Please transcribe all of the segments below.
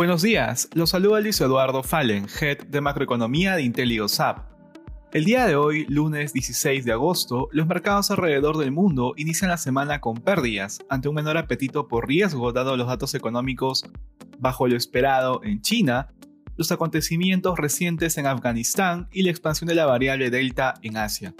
Buenos días, los saluda Luis Eduardo Fallen, Head de Macroeconomía de IntelioSAP. El día de hoy, lunes 16 de agosto, los mercados alrededor del mundo inician la semana con pérdidas ante un menor apetito por riesgo dado los datos económicos bajo lo esperado en China, los acontecimientos recientes en Afganistán y la expansión de la variable Delta en Asia.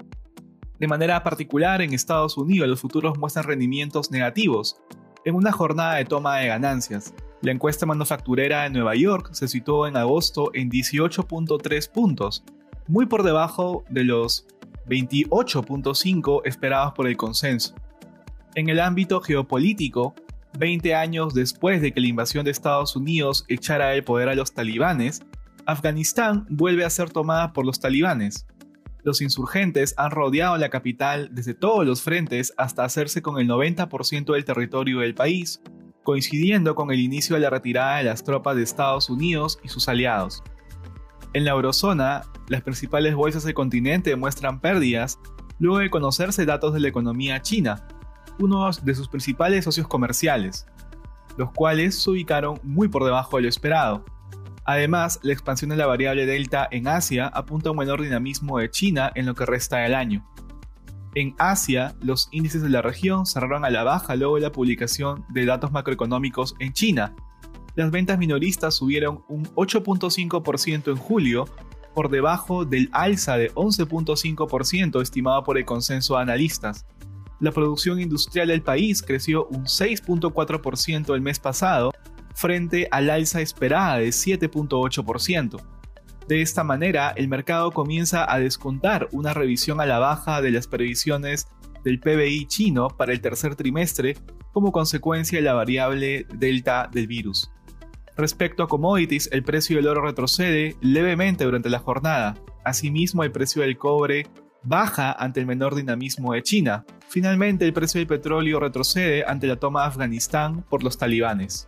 De manera particular, en Estados Unidos los futuros muestran rendimientos negativos, en una jornada de toma de ganancias. La encuesta manufacturera de Nueva York se situó en agosto en 18.3 puntos, muy por debajo de los 28.5 esperados por el consenso. En el ámbito geopolítico, 20 años después de que la invasión de Estados Unidos echara el poder a los talibanes, Afganistán vuelve a ser tomada por los talibanes. Los insurgentes han rodeado la capital desde todos los frentes hasta hacerse con el 90% del territorio del país, coincidiendo con el inicio de la retirada de las tropas de Estados Unidos y sus aliados. En la eurozona, las principales bolsas del continente muestran pérdidas luego de conocerse datos de la economía china, uno de sus principales socios comerciales, los cuales se ubicaron muy por debajo de lo esperado. Además, la expansión de la variable delta en Asia apunta a un menor dinamismo de China en lo que resta del año. En Asia, los índices de la región cerraron a la baja luego de la publicación de datos macroeconómicos en China. Las ventas minoristas subieron un 8.5% en julio, por debajo del alza de 11.5% estimado por el consenso de analistas. La producción industrial del país creció un 6.4% el mes pasado, frente al alza esperada de 7.8%. De esta manera, el mercado comienza a descontar una revisión a la baja de las previsiones del PBI chino para el tercer trimestre como consecuencia de la variable delta del virus. Respecto a commodities, el precio del oro retrocede levemente durante la jornada. Asimismo, el precio del cobre baja ante el menor dinamismo de China. Finalmente, el precio del petróleo retrocede ante la toma de Afganistán por los talibanes.